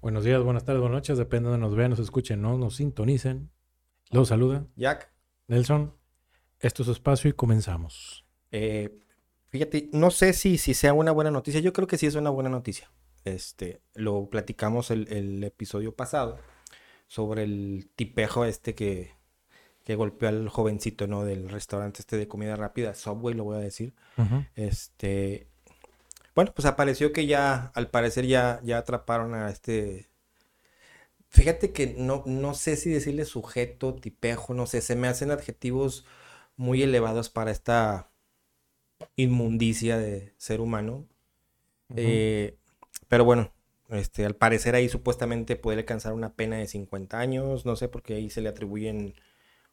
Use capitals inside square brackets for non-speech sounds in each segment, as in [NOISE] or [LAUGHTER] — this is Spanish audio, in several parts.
Buenos días, buenas tardes, buenas noches, depende de donde nos vean, nos escuchen, no nos sintonicen. Los saluda Jack, Nelson. Esto es su espacio y comenzamos. eh, fíjate, no sé si, si sea una buena noticia. Yo creo que sí es una buena noticia. Este, lo platicamos el, el episodio pasado sobre el tipejo este que, que golpeó al jovencito, ¿no? Del restaurante este de comida rápida, Subway, lo voy a decir. Este, bueno, pues apareció que ya, al parecer ya, ya atraparon a este. Fíjate que no, no sé si decirle sujeto, tipejo, no sé, se me hacen adjetivos muy elevados para esta inmundicia de ser humano. Eh, pero bueno, este, al parecer ahí supuestamente puede alcanzar una pena de 50 años, no sé, porque ahí se le atribuyen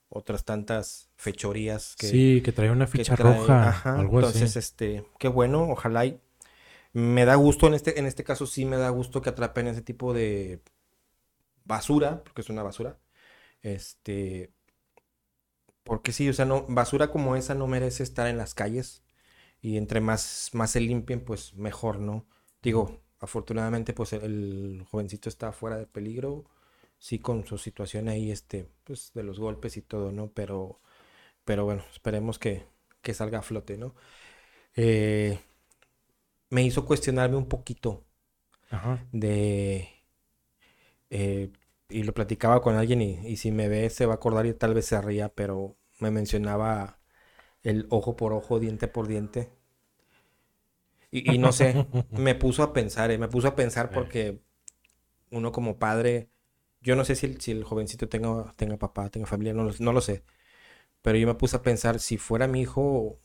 otras tantas fechorías que, sí, que trae una ficha trae. roja, Ajá, algo entonces, así. este, qué bueno, ojalá y me da gusto en este, en este caso sí me da gusto que atrapen ese tipo de basura, porque es una basura. Este, porque sí, o sea, no, basura como esa no merece estar en las calles. Y entre más, más se limpien, pues mejor, ¿no? Digo, afortunadamente, pues el, el jovencito está fuera de peligro. Sí, con su situación ahí, este, pues de los golpes y todo, ¿no? Pero, pero bueno, esperemos que, que salga a flote, ¿no? Eh, me hizo cuestionarme un poquito Ajá. de... eh, y lo platicaba con alguien y, y si me ve se va a acordar y tal vez se ría, pero me mencionaba el ojo por ojo, diente por diente. Y, y no sé, [LAUGHS] me puso a pensar, eh, me puso a pensar porque uno como padre, yo no sé si el, si el jovencito tenga, tenga papá, tenga familia, no lo, no lo sé, pero yo me puse a pensar, si fuera mi hijo,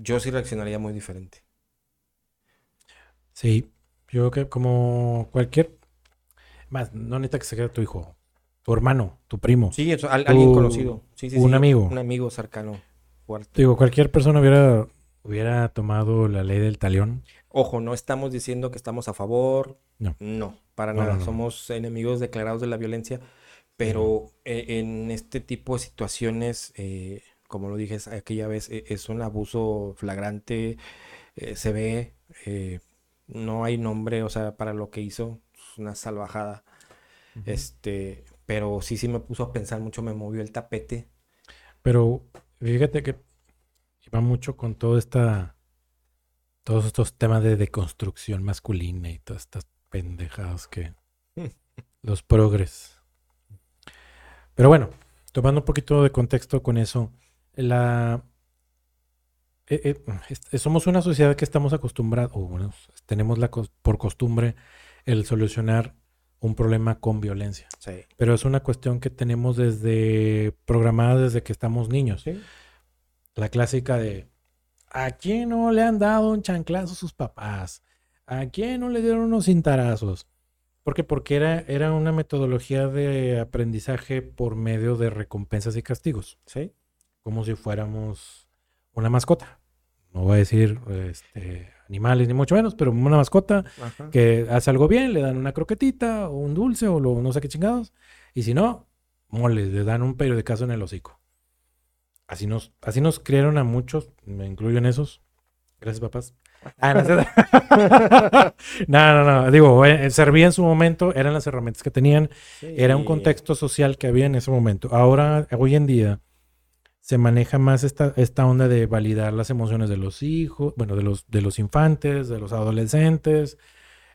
yo sí reaccionaría muy diferente. Sí, yo creo que como cualquier, más, no necesita que sea tu hijo, tu hermano, tu primo. Sí, eso, al- alguien conocido. Sí, sí, un sí, amigo. Un amigo cercano, fuerte. Digo, cualquier persona hubiera, hubiera tomado la ley del talión. Ojo, no estamos diciendo que estamos a favor. No. No, para No, nada. no. Somos enemigos declarados de la violencia. Pero eh, en este tipo de situaciones, eh, como lo dije aquella vez, eh, es un abuso flagrante. eh, se ve, eh, no hay nombre, o sea, para lo que hizo. Es una salvajada. Este, pero sí, sí me puso a pensar mucho, me movió el tapete. Pero fíjate que va mucho con todo esta, todos estos temas de deconstrucción masculina y todas estas pendejadas que [LAUGHS] los progres. Pero bueno, tomando un poquito de contexto con eso, la eh, eh, est- somos una sociedad que estamos acostumbrados, o bueno, tenemos la por costumbre el solucionar un problema con violencia. Sí. Pero es una cuestión que tenemos desde programada desde que estamos niños. Sí. La clásica de ¿a quién no le han dado un chanclazo sus papás? ¿A quién no le dieron unos cintarazos? ¿Por qué? Porque era, era una metodología de aprendizaje por medio de recompensas y castigos, Sí. Como si fuéramos una mascota. No voy a decir este, animales ni mucho menos, pero una mascota Ajá. que hace algo bien, le dan una croquetita o un dulce o lo, no sé qué chingados. Y si no, moles, le dan un periodicazo en el hocico. Así nos, así nos criaron a muchos, me incluyo en esos. Gracias, papás. Ah, no, [LAUGHS] no, no, no. Digo, eh, servía en su momento, eran las herramientas que tenían, era un contexto social que había en ese momento. Ahora, hoy en día, se maneja más esta, esta onda de validar las emociones de los hijos, bueno, de los, de los infantes, de los adolescentes.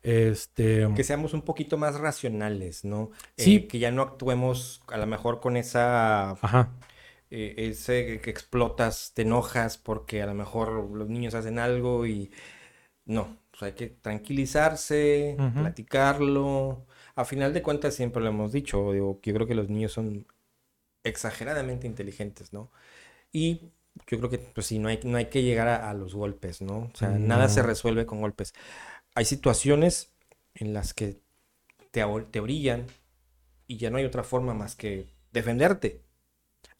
Este, Que seamos un poquito más racionales, ¿no? Eh, Sí. que ya no actuemos a lo mejor con esa, ajá, eh, ese que explotas, te enojas porque a lo mejor los niños hacen algo y no, hay que tranquilizarse, platicarlo. A final de cuentas siempre lo hemos dicho, digo, que yo creo que los niños son exageradamente inteligentes, ¿no? Y yo creo que pues sí, no hay, no hay que llegar a, a los golpes, ¿no? O sea, nada se resuelve con golpes. Hay situaciones en las que te, te orillan y ya no hay otra forma más que defenderte.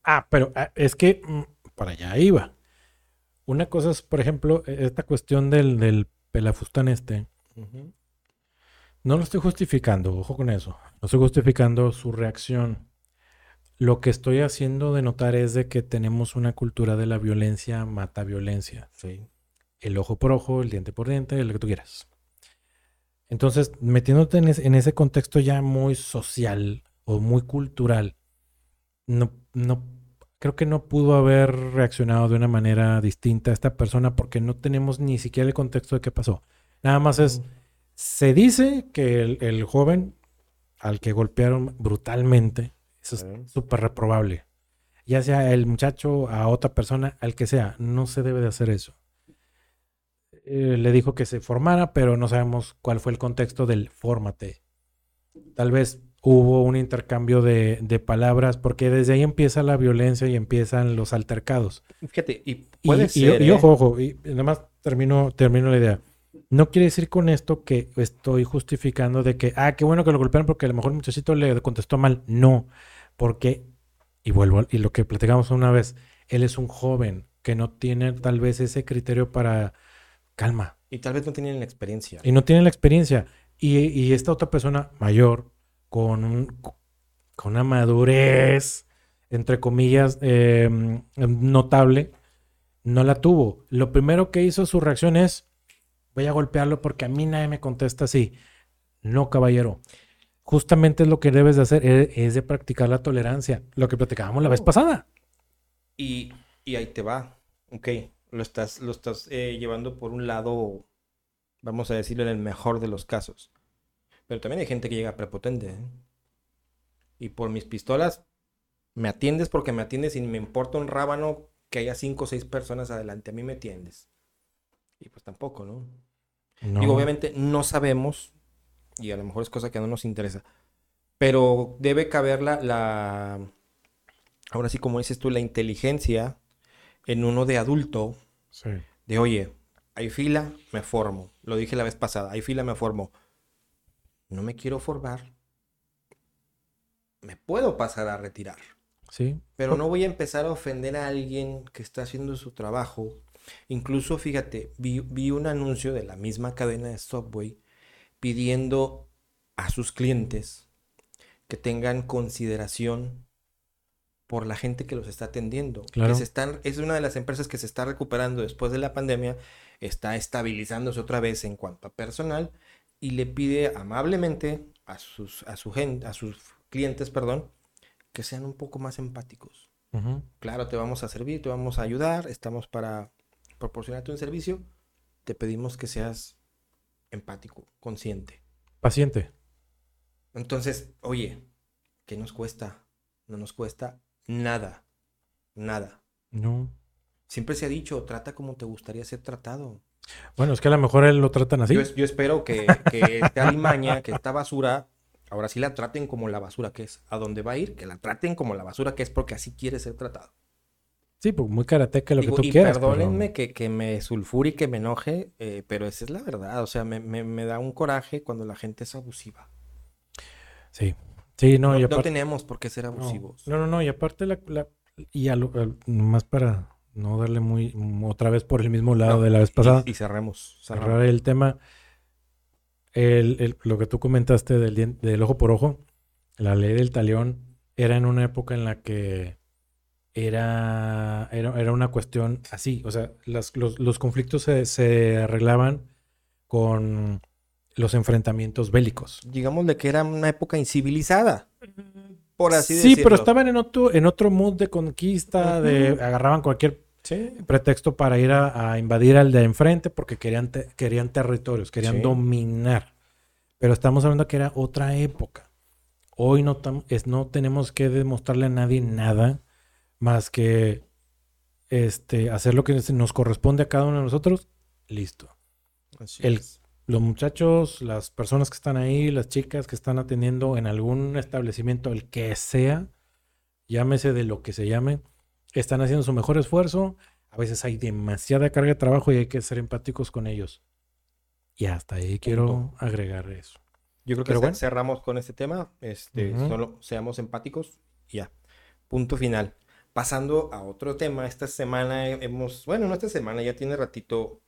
Ah, pero ah, es que mm, para allá iba. Una cosa es, por ejemplo, e- esta cuestión del, del pelafustán este. No lo estoy justificando, ojo con eso. No estoy justificando su reacción. Lo que estoy haciendo de notar es de que tenemos una cultura de la violencia mata violencia. Sí. El ojo por ojo, el diente por diente, lo que tú quieras. Entonces, metiéndote en, en ese contexto ya muy social o muy cultural, no, no, creo que no pudo haber reaccionado de una manera distinta a esta persona porque no tenemos ni siquiera el contexto de qué pasó. Nada más es, se dice que el, joven al que golpearon brutalmente, eso es súper reprobable. Ya sea el muchacho a otra persona, al que sea, no se debe de hacer eso. Eh, le dijo que se formara, pero no sabemos cuál fue el contexto del fórmate. Tal vez hubo un intercambio de, palabras, porque desde ahí empieza la violencia y empiezan los altercados. Fíjate, y puede y, ser. Y, ¿eh? ojo, ojo, y nada más termino, termino la idea. No quiere decir con esto que estoy justificando de que, ah, qué bueno que lo golpearon porque a lo mejor el muchachito le contestó mal. No, porque, y vuelvo, y lo que platicamos una vez, él es un joven que no tiene tal vez ese criterio para calma. Y tal vez no tiene la experiencia. Y no tiene la experiencia. Y, y esta otra persona mayor, con, con una madurez, entre comillas, em, notable, no la tuvo. Lo primero que hizo su reacción es, voy a golpearlo porque a mí nadie me contesta así. No, caballero. Justamente es lo que debes de hacer, e, es, de practicar la tolerancia, lo que platicábamos la vez pasada. Y, ahí te va, ok, lo estás, lo estás eh, llevando por un lado, vamos a decirlo en el mejor de los casos. Pero también hay gente que llega prepotente. ¿eh? Y por mis pistolas, me atiendes porque me atiendes y me importa un rábano que haya cinco o seis personas adelante. A mí me atiendes. Y pues tampoco, ¿no? Digo, obviamente no sabemos, y a lo mejor es cosa que no nos interesa, pero debe caber la, la ahora sí como dices tú, la inteligencia en uno de adulto, sí. de oye, hay fila, me formo. Lo dije la vez pasada, hay fila, me formo no me quiero formar, me puedo pasar a retirar. Sí. Pero no voy a empezar a ofender a alguien que está haciendo su trabajo. Incluso, fíjate, vi, un anuncio de la misma cadena de Subway pidiendo a sus clientes que tengan consideración por la gente que los está atendiendo. Claro. se están, es una de las empresas que se está recuperando después de la pandemia, está estabilizándose otra vez en cuanto a personal y le pide amablemente a sus, a su gente, a sus clientes, perdón, que sean un poco más empáticos. Claro, te vamos a servir, te vamos a ayudar, estamos para proporcionarte un servicio. Te pedimos que seas empático, consciente. Paciente. Entonces, oye, ¿qué nos cuesta? No nos cuesta nada. Nada. No. Siempre se ha dicho, trata como te gustaría ser tratado. Bueno, es que a lo mejor él lo tratan así. Yo, espero que, que esta alimaña, que esta basura, ahora sí la traten como la basura que es. A dónde va a ir, que la traten como la basura que es, porque así quiere ser tratado. Sí, pues muy karateca lo que tú y quieras. Perdónenme que, que, me sulfure y que me enoje, eh, pero esa es la verdad. O sea, me, me, da un coraje cuando la gente es abusiva. Sí. Sí, no, no, no tenemos por qué ser abusivos. No, no, no, y aparte la, la y a lo, más para no darle muy otra vez por el mismo lado de la vez pasada. Y, cerremos, Cerrar el tema. El, lo que tú comentaste del, del, ojo por ojo, la ley del talión, era en una época en la que era, era, una cuestión así. O sea, los, los, conflictos se, se, arreglaban con los enfrentamientos bélicos. Digamos de que era una época incivilizada por así sí, pero estaban en otro, en otro mood de conquista, de agarraban cualquier pretexto para ir a, invadir al de enfrente porque querían, querían territorios, querían dominar. Pero estamos hablando que era otra época. Hoy no, es, no tenemos que demostrarle a nadie nada más que este, hacer lo que nos corresponde a cada uno de nosotros. Listo. El, los muchachos, las personas que están ahí, las chicas que están atendiendo en algún establecimiento, el que sea, llámese de lo que se llame, están haciendo su mejor esfuerzo. A veces hay demasiada carga de trabajo y hay que ser empáticos con ellos. Y hasta ahí quiero agregar eso. Yo creo que bueno. cerramos con este tema. Este, Solo seamos empáticos y ya. Punto final. Pasando a otro tema, esta semana hemos, bueno, no esta semana, ya tiene ratito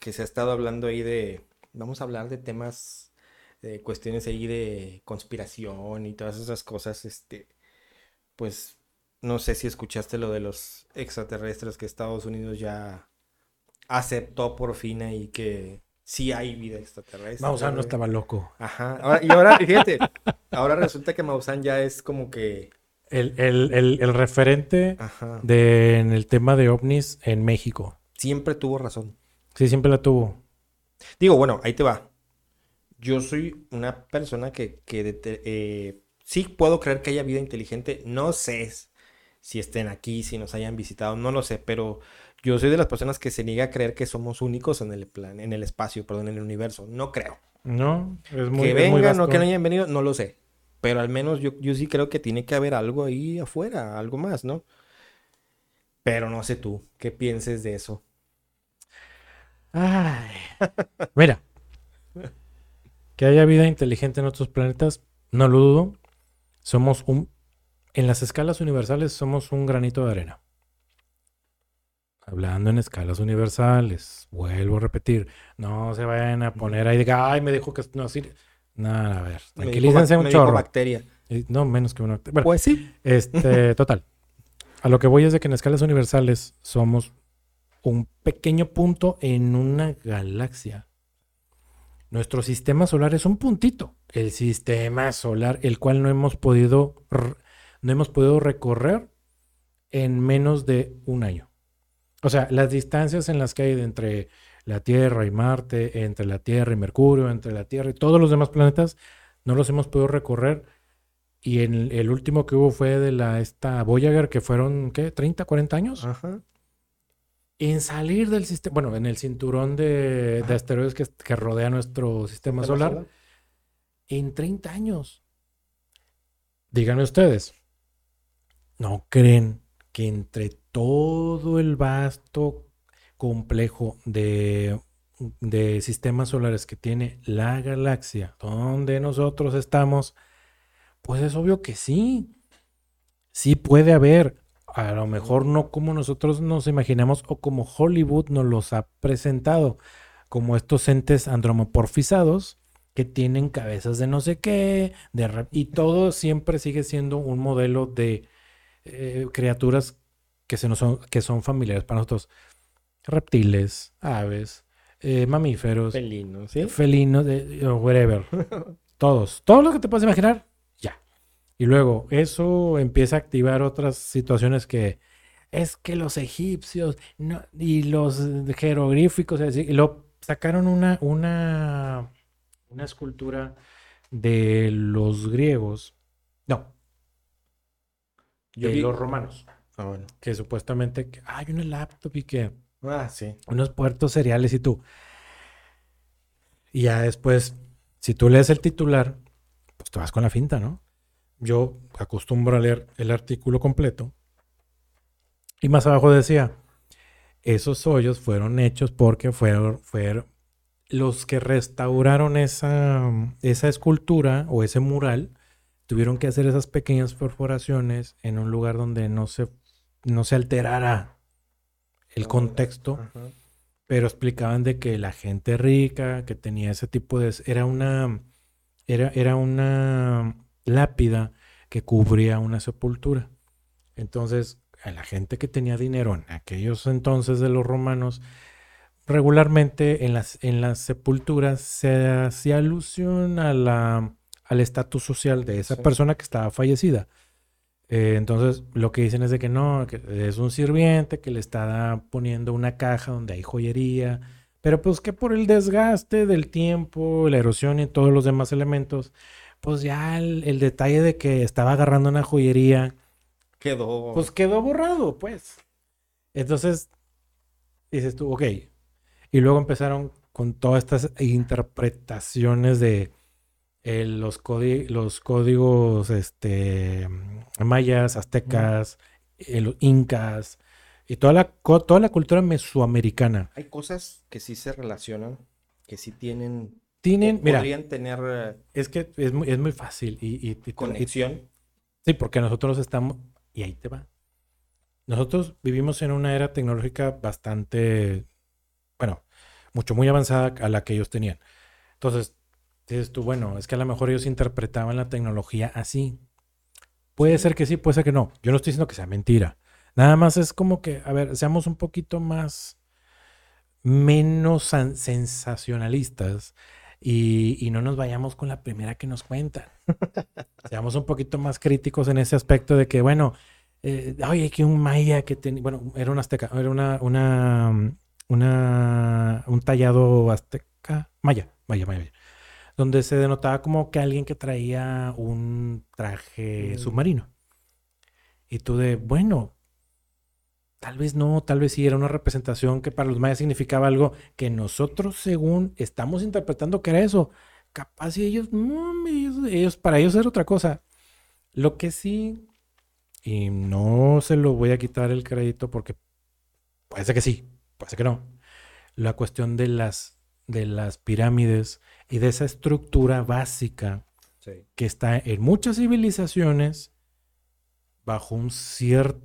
que se ha estado hablando ahí de, vamos a hablar de temas, de cuestiones ahí de conspiración y todas esas cosas, este, pues no sé si escuchaste lo de los extraterrestres que Estados Unidos ya aceptó por fin y que sí hay vida extraterrestre. Maussan no estaba loco. Ajá. Ahora- y ahora, fíjate, ahora resulta que Maussan ya es como que. El, el- el- el referente Ajá. de, en el tema de ovnis en México. Siempre tuvo razón. Sí, siempre la tuvo. Digo, bueno, ahí te va. Yo soy una persona que, que eh, sí puedo creer que haya vida inteligente. No sé si estén aquí, si nos hayan visitado, no lo sé, pero yo soy de las personas que se niega a creer que somos únicos en el plan, en el espacio, perdón, en el universo. No creo. No, es muy que es muy vengan o que no hayan venido, no lo sé. Pero al menos yo, yo sí creo que tiene que haber algo ahí afuera, algo más, ¿no? Pero no sé tú, ¿qué pienses de eso? Ay. [LAUGHS] Mira, que haya vida inteligente en otros planetas, no lo dudo. Somos un, en las escalas universales somos un granito de arena. Hablando en escalas universales, vuelvo a repetir, no se vayan a poner ahí de ay, me dijo que no sirve. Nada, a ver, tranquilícense un chorro. bacteria. No, menos que una. Bueno, Pues sí. este, [LAUGHS] total. A lo que voy es de que en escalas universales somos un pequeño punto en una galaxia. Nuestro sistema solar es un puntito. El sistema solar, el cual no hemos podido, no hemos podido recorrer en menos de un año. O sea, las distancias en las que hay entre la Tierra y Marte, entre la Tierra y Mercurio, entre la Tierra y todos los demás planetas, no los hemos podido recorrer y en el, el último que hubo fue de la esta Voyager, que fueron, ¿qué? ¿30, 40 años? Ajá. En salir del sistema, bueno, en el cinturón de, de asteroides que, que rodea nuestro sistema ¿Sistema solar, solar? en 30 años. Díganme ustedes, ¿no creen que entre todo el vasto complejo de, de sistemas solares que tiene la galaxia donde nosotros estamos, pues es obvio que sí. Sí puede haber. A lo mejor no como nosotros nos imaginamos o como Hollywood nos los ha presentado, como estos entes andromorfizados que tienen cabezas de no sé qué, de y todo siempre sigue siendo un modelo de eh, criaturas que, se nos son, que son familiares para nosotros. Reptiles, aves, eh, mamíferos, Felino, ¿sí? felinos, de, o whatever. [LAUGHS] Todos. Todo lo que te puedas imaginar, ya. Y luego, eso empieza a activar otras situaciones que es que los egipcios no- y los jeroglíficos, y lo sacaron una, una, una escultura de los griegos, no, Yo de vi- los romanos, Ah, bueno. que supuestamente que hay una laptop y que Ah, sí. unos puertos cereales y tú. Y ya después, si tú lees el titular, pues te vas con la finta, ¿no? Yo acostumbro a leer el artículo completo. Y más abajo decía, esos hoyos fueron hechos porque fueron, fueron los que restauraron esa, esa escultura o ese mural, tuvieron que hacer esas pequeñas perforaciones en un lugar donde no se, no se alterara el contexto Ajá. pero explicaban de que la gente rica que tenía ese tipo de era una era, era una lápida que cubría una sepultura. Entonces, a la gente que tenía dinero en aquellos entonces de los romanos, regularmente en las, en las sepulturas se hacía alusión a la, al estatus social de esa Sí. persona que estaba fallecida. Eh, entonces, lo que dicen es de que no, que es un sirviente que le está poniendo una caja donde hay joyería, pero pues que por el desgaste del tiempo, la erosión y todos los demás elementos, pues ya el, el detalle de que estaba agarrando una joyería, Quedó. pues quedó borrado, pues. Entonces, dices tú, ok. Y luego empezaron con todas estas interpretaciones de eh, los, los códigos este, mayas, aztecas, eh, los incas y toda la, toda la cultura mesoamericana. Hay cosas que sí se relacionan, que sí tienen. Tienen, mira, Podrían tener eh, es que es muy, es muy fácil y, y- y- y- conexión. Sí, porque nosotros estamos, y ahí te va. Nosotros vivimos en una era tecnológica bastante, bueno, mucho, muy avanzada a la que ellos tenían. Entonces, dices tú, bueno, es que a lo mejor ellos interpretaban la tecnología así. Puede ser que sí, puede ser que no. Yo no estoy diciendo que sea mentira. Nada más es como que, a ver, seamos un poquito más, menos sensacionalistas y, no nos vayamos con la primera que nos cuentan. [LAUGHS] Seamos un poquito más críticos en ese aspecto de que, bueno, eh, oye, que un maya que tenía, bueno, era un azteca, era una, una, una, un tallado azteca, maya, maya, maya, donde se denotaba como que alguien que traía un traje mm. submarino. Y tú de, bueno, tal vez no, tal vez sí era una representación que para los mayas significaba algo que nosotros según estamos interpretando que era eso. Capaz y ellos, no, ellos, para ellos era otra cosa. Lo que sí, y no se lo voy a quitar el crédito porque puede ser que sí, puede ser que no. La cuestión de las, de las pirámides y de esa estructura básica que está en muchas civilizaciones bajo un cierto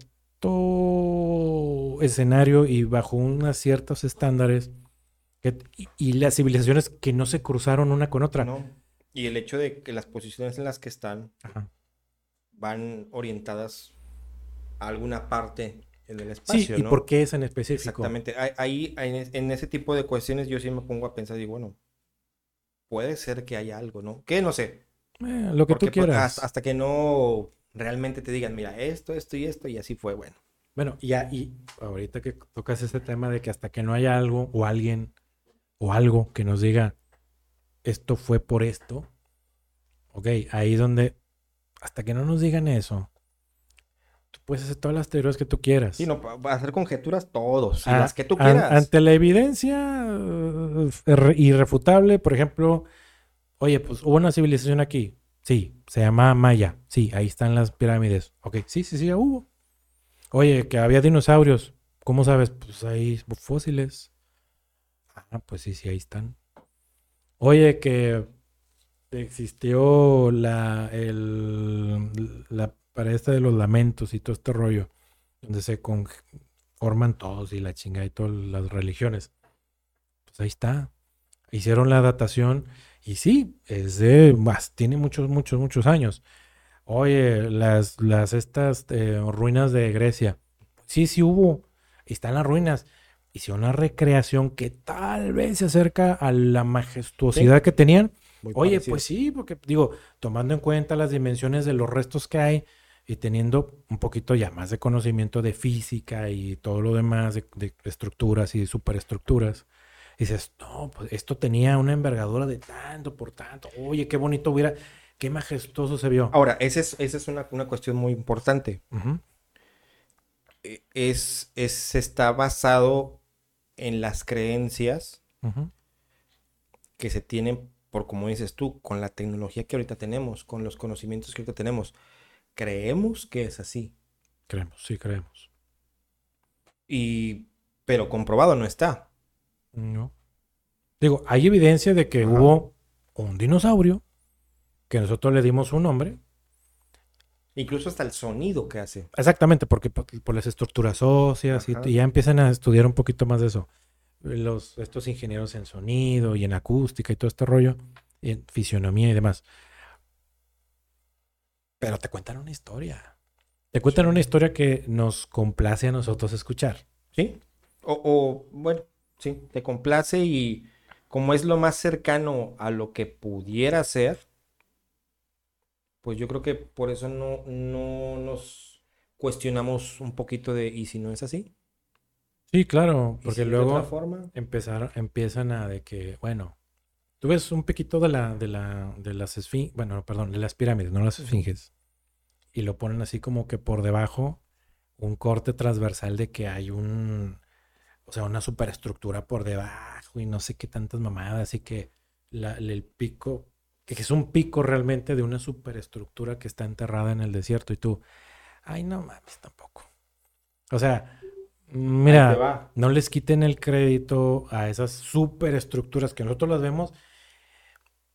escenario y bajo unos ciertos estándares y, las civilizaciones que no se cruzaron una con otra. Y el hecho de que las posiciones en las que están van orientadas a alguna parte en el espacio. Sí, ¿y por qué es en específico? Exactamente. Ahí, en ese tipo de cuestiones, yo sí me pongo a pensar y bueno, puede ser que haya algo, ¿no? Que no sé. Eh, lo que tú quieras. hasta que no realmente te digan, mira, esto, esto y esto, y así fue, bueno. Bueno, ya, y ahorita que tocas este tema de que hasta que no haya algo o alguien o algo que nos diga, esto fue por esto, ok, ahí donde, hasta que no nos digan eso, tú puedes hacer todas las teorías que tú quieras. Sí, no, hacer conjeturas todos, ah, las que tú quieras. ante la evidencia uh, irrefutable, por ejemplo, oye, pues hubo una civilización aquí, Sí, se llama Maya. Sí, ahí están las pirámides. Ok, sí, sí, sí, hubo. Oye, que había dinosaurios. ¿Cómo sabes? Pues hay fósiles. Ah, pues sí, sí, ahí están. Oye, que existió la, el, la pared esta de los lamentos y todo este rollo, donde se conforman todos y la chinga y todas las religiones. Pues ahí está. Hicieron la datación y sí, es de, más, tiene muchos, muchos, muchos años. Oye, las, las estas eh, ruinas de Grecia. Sí, sí hubo. Están las ruinas. Hicieron una recreación que tal vez se acerca a la majestuosidad que tenían. Oye, pues sí, porque digo, tomando en cuenta las dimensiones de los restos que hay y teniendo un poquito ya más de conocimiento de física y todo lo demás, de, de estructuras y superestructuras, dices, no, pues esto tenía una envergadura de tanto por tanto. Oye, qué bonito hubiera, qué majestuoso se vio. Ahora, esa es, esa es una, cuestión muy importante. E, es, es, está basado en las creencias que se tienen, por como dices tú, con la tecnología que ahorita tenemos, con los conocimientos que ahorita tenemos. Creemos que es así. Creemos, sí, creemos. Y, pero comprobado no está. No. Digo, hay evidencia de que hubo un dinosaurio que nosotros le dimos un nombre. Incluso hasta el sonido que hace. Exactamente, porque por, las estructuras óseas y, ya empiezan a estudiar un poquito más de eso. Los, estos ingenieros en sonido y en acústica y todo este rollo, y en fisionomía y demás. Pero te cuentan una historia. Te cuentan una historia que nos complace a nosotros escuchar. ¿Sí? O, o bueno, Sí, te complace y como es lo más cercano a lo que pudiera ser, pues yo creo que por eso no, no nos cuestionamos un poquito de, ¿y si no es así? Sí, claro, porque luego Empezar, empiezan a de que, bueno, tú ves un piquito de la, de la, de las esfinges, bueno, perdón, de las pirámides, no las esfinges, y lo ponen así como que por debajo un corte transversal de que hay un, o sea, una superestructura por debajo y no sé qué tantas mamadas y que el pico, que es un pico realmente de una superestructura que está enterrada en el desierto y tú, ay, no mames, tampoco. O sea, mira, no les quiten el crédito a esas superestructuras que nosotros las vemos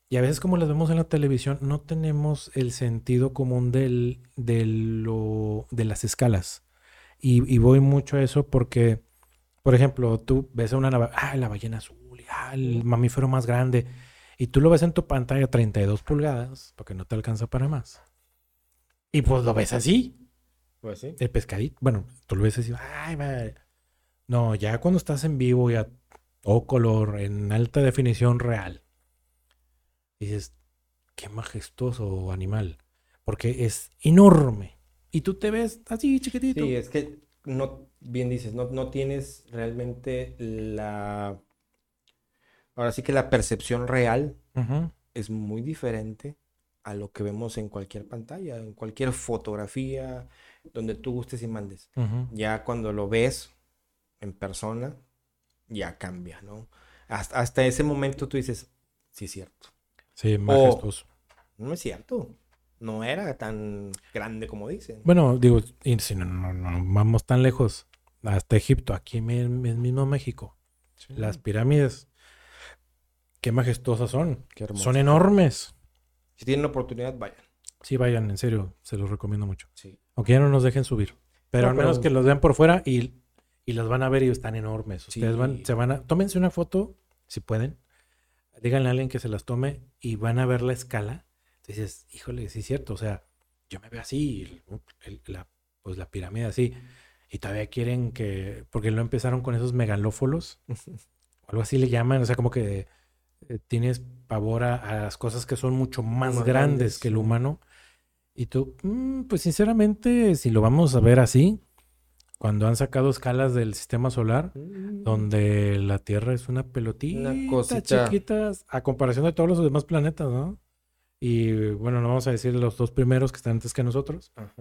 y a veces como las vemos en la televisión no tenemos el sentido común del, de, lo, de las escalas. Y, y voy mucho a eso porque por ejemplo, tú ves a una ah, la ballena azul, ah, el mamífero más grande, y tú lo ves en tu pantalla 32 pulgadas, porque no te alcanza para más. Y pues lo ves así. Pues sí. El pescadito. Bueno, tú lo ves así. Ay, No, ya cuando estás en vivo, ya todo color, en alta definición real. Y dices, qué majestuoso animal, porque es enorme. Y tú te ves así chiquitito. Sí, es que no, bien dices, no, no tienes realmente la... Ahora sí que la percepción real es muy diferente a lo que vemos en cualquier pantalla, en cualquier fotografía, donde tú gustes y mandes. Ya cuando lo ves en persona, ya cambia, ¿no? Hasta, hasta ese momento tú dices, sí es cierto. Sí, majestuoso. No es cierto. No era tan grande como dicen. Bueno, digo, y si no, no, no vamos tan lejos, hasta Egipto, aquí en en mismo México. Sí. Las pirámides, qué majestuosas son. Qué. Son enormes. Si tienen oportunidad, vayan. Sí, vayan, en serio, se los recomiendo mucho. Sí. Aunque ya no nos dejen subir. Pero No, al menos pero- que los vean por fuera y, y los van a ver y están enormes. Ustedes Sí. van, se van a, tómense una foto, si pueden. Díganle a alguien que se las tome y van a ver la escala. Entonces, híjole, sí es cierto. O sea, yo me veo así, el- el- la, pues la pirámide así. Y todavía quieren que, porque no empezaron con esos megalófolos, o algo así le llaman, o sea, como que eh, tienes pavor a, a las cosas que son mucho más, Más grandes, grandes, que el humano. Y tú, mm, pues sinceramente, si lo vamos a ver así, cuando han sacado escalas del sistema solar, donde la Tierra es una pelotita cosita. chiquita a comparación de todos los demás planetas, ¿no? Y bueno, no vamos a decir los dos primeros que están antes que nosotros, Ajá.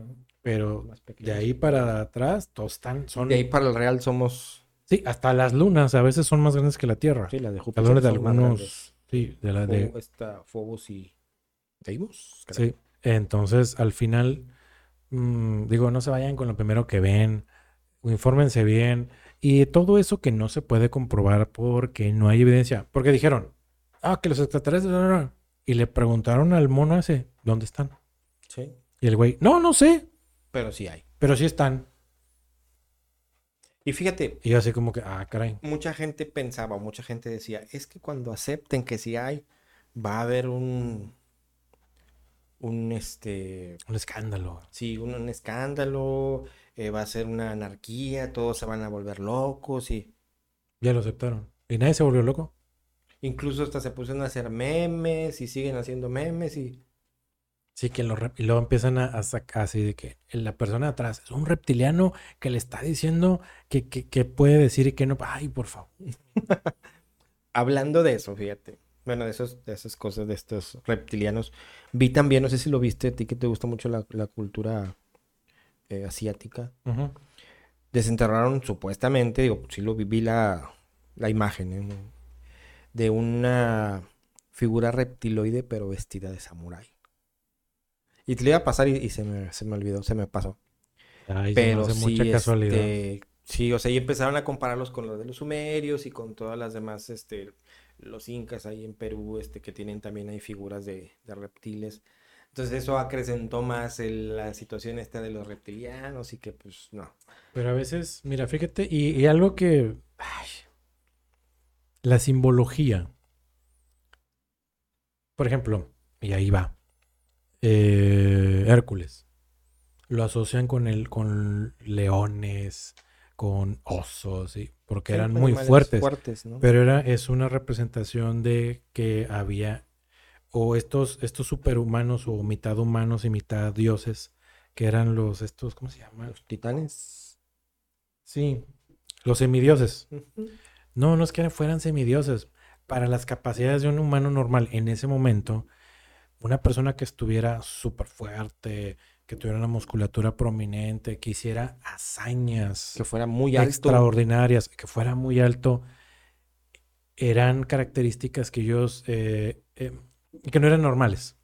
pero de ahí para atrás, todos están, son... De ahí para el real somos. Sí, hasta las lunas a veces son más grandes que la Tierra. Sí, las de Las Júpiter. lunas de algunos... Sí, de la de... Fo- Esta Phobos y Deimos. Sí, entonces al final, mm, digo, no se vayan con lo primero que ven, infórmense bien y todo eso que no se puede comprobar porque no hay evidencia. Porque dijeron, ah, que los extraterrestres, no, no, no". y le preguntaron al mono ese, ¿dónde están? Sí. Y el güey, no, no sé, Pero sí hay. pero sí están. Y fíjate, Y yo así como que, ah, caray. mucha gente pensaba, mucha gente decía, es que cuando acepten que sí hay, va a haber un, un este, Un escándalo. sí, un, un escándalo, eh, va a ser una anarquía, todos se van a volver locos y Ya lo aceptaron. Y nadie se volvió loco. incluso hasta se pusieron a hacer memes y siguen haciendo memes y Sí, que lo, y luego empiezan a, a sacar así de que la persona de atrás es un reptiliano que le está diciendo que, que, que puede decir y que no. Ay, por favor. [LAUGHS] hablando de eso, fíjate, bueno, de esos, de esas cosas de estos reptilianos, vi también, no sé si lo viste, a ti que te gusta mucho la, la cultura eh, asiática, desenterraron supuestamente, digo, sí lo vi, vi la, la imagen, ¿eh? de una figura reptiloide pero vestida de samurái. Y te lo iba a pasar y, y se me, se me olvidó, se me pasó. Ay, se me Pero hace sí, mucha casualidad. este, sí, o sea, y empezaron a compararlos con los de los sumerios y con todas las demás, este, los incas ahí en Perú, este, que tienen también hay figuras de, de reptiles. Entonces eso acrecentó más el- la situación esta de los reptilianos y que pues no. Pero a veces, mira, fíjate, y, y algo que. ay, la simbología. Por ejemplo, y ahí va. eh, Hércules. Lo asocian con el, con leones, con osos, ¿sí? porque Sí, eran muy fuertes. fuertes, ¿no? Pero era, es una representación de que había, o estos, estos superhumanos, o mitad humanos y mitad dioses, que eran los, estos, ¿cómo se llaman? Los titanes. Sí, los semidioses. No, no es que fueran semidioses. Para las capacidades de un humano normal en ese momento, una persona que estuviera súper fuerte, que tuviera una musculatura prominente, que hiciera hazañas Que fuera muy alto. extraordinarias, que fuera muy alto, eran características que ellos, eh, eh, que no eran normales,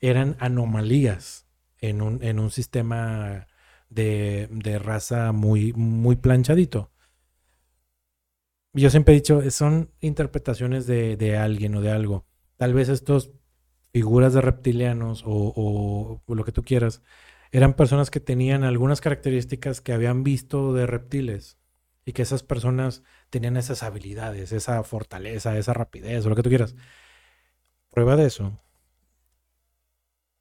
eran anomalías en un, en un sistema de, de raza muy, muy planchadito. Yo siempre he dicho, son interpretaciones de, de alguien o de algo. Tal vez estos figuras de reptilianos o, o- o lo que tú quieras, eran personas que tenían algunas características que habían visto de reptiles y que esas personas tenían esas habilidades, esa fortaleza, esa rapidez o lo que tú quieras. Prueba de eso.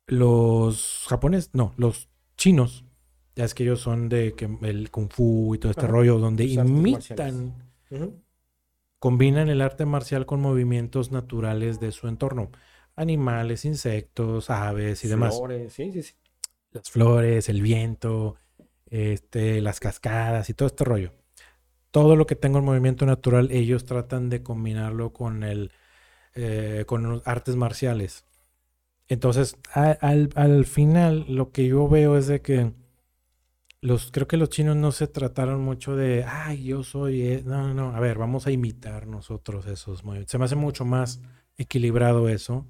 Los japoneses, no, los chinos, ya es que ellos son de que el kung fu y todo este Ajá, rollo, donde imitan combinan el arte marcial con movimientos naturales de su entorno. Animales, insectos, aves y demás. Flores, sí, sí, sí. Las flores, el viento, este, las cascadas y todo este rollo. Todo lo que tenga un movimiento natural, ellos tratan de combinarlo con el eh, con artes marciales. Entonces, a- al, al final, lo que yo veo es de que los, creo que los chinos no se trataron mucho de, ay, yo soy, eh", no, no, no, a ver, vamos a imitar nosotros esos movimientos. Se me hace mucho más equilibrado eso,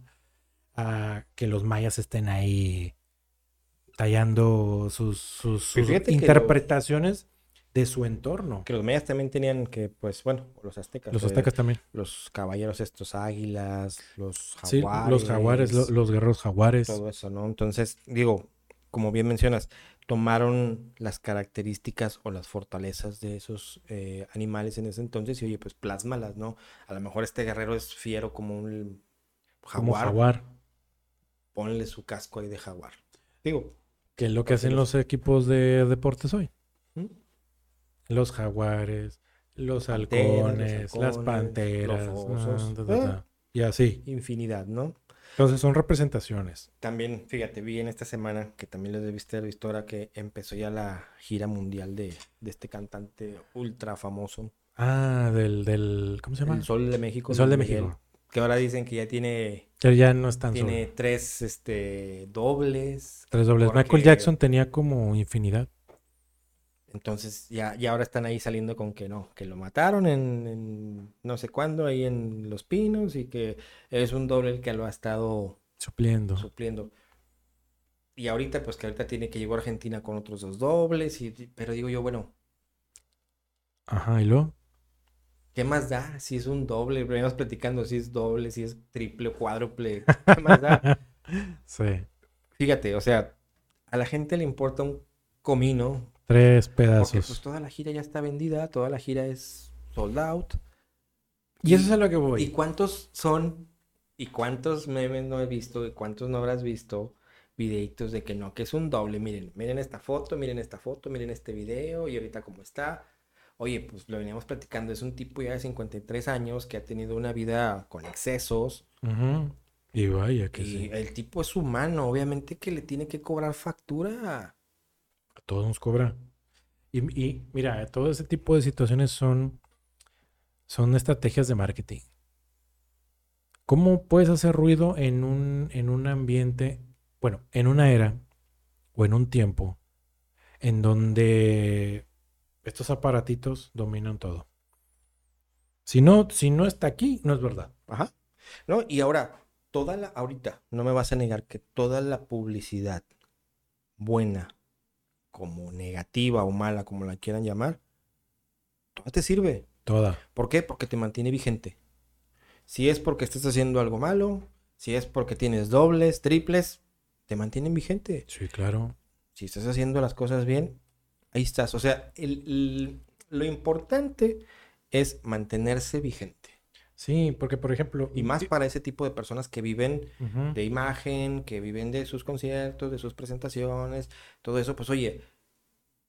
a que los mayas estén ahí tallando sus, sus, interpretaciones de su entorno. Que los mayas también tenían que, pues, bueno, los aztecas. Los eh, aztecas también. los caballeros estos águilas, los Sí, jaguares. los jaguares, lo- los guerreros jaguares. todo eso, ¿no? Entonces, digo, como bien mencionas, tomaron las características o las fortalezas de esos eh, animales en ese entonces y, oye, pues plásmalas, ¿no? A lo mejor este guerrero es fiero como un como jaguar, jaguar. ponle su casco ahí de jaguar. Digo, Que es lo que hacen los- los equipos de deportes hoy. ¿Mm? Los jaguares, los Panteras, los halcones, las panteras, los osos. Ah. y así. infinidad, ¿no? Entonces son representaciones. También, fíjate, vi en esta semana, que también les debiste haber visto ahora, que empezó ya la gira mundial de, de este cantante ultra famoso, Ah, del, del ¿cómo se llama? El Sol de México. El Sol de Miguel, México. Que ahora dicen que ya tiene, ya no es tan tiene solo. tres este, dobles. Tres dobles. Michael Jackson tenía como infinidad. Entonces ya, ya ahora están ahí saliendo con que no, que lo mataron en, en no sé cuándo, ahí en Los Pinos, y que es un doble el que lo ha estado Supliendo. supliendo. Y ahorita, pues que ahorita tiene que llegar a Argentina con otros dos dobles, y, pero digo yo, bueno, Ajá, y luego. ¿qué más da? Si es un doble, veníamos platicando si es doble, si es triple, cuádruple, [LAUGHS] ¿qué más da? Sí. Fíjate, o sea, a la gente le importa un comino, Tres porque pedazos. pues toda la gira ya está vendida, toda la gira es sold out. y eso es a lo que ¿Y voy. cuántos son? ¿Y cuántos memes no he visto? ¿Y cuántos no habrás visto? Videitos de que no, que es un doble. Miren, miren esta foto, miren esta foto, miren este video y ahorita cómo está. Oye, pues lo veníamos platicando. Es un tipo ya de 53 años que ha tenido una vida con excesos. Y vaya que y sí. el tipo es humano. Obviamente que le tiene que cobrar factura. A todos nos cobra. Y, mira, todo ese tipo de situaciones son, son estrategias de marketing. ¿Cómo puedes hacer ruido en un, en un ambiente, bueno, en una era o en un tiempo en donde estos aparatitos dominan todo? Si no, si no está aquí, no es verdad. Ajá. ¿No? Y ahora, toda la, ahorita, no me vas a negar que toda la publicidad buena, como negativa o mala, como la quieran llamar, toda te sirve. Toda. ¿Por qué? Porque te mantiene vigente. Si es porque estás haciendo algo malo, si es porque tienes dobles, triples, te mantienen vigente. Sí, claro. Si estás haciendo las cosas bien, ahí estás. O sea, el- el- lo importante es mantenerse vigente. Sí, porque por ejemplo, Y más para ese tipo de personas que viven de imagen, que viven de sus conciertos, de sus presentaciones, todo eso, pues oye,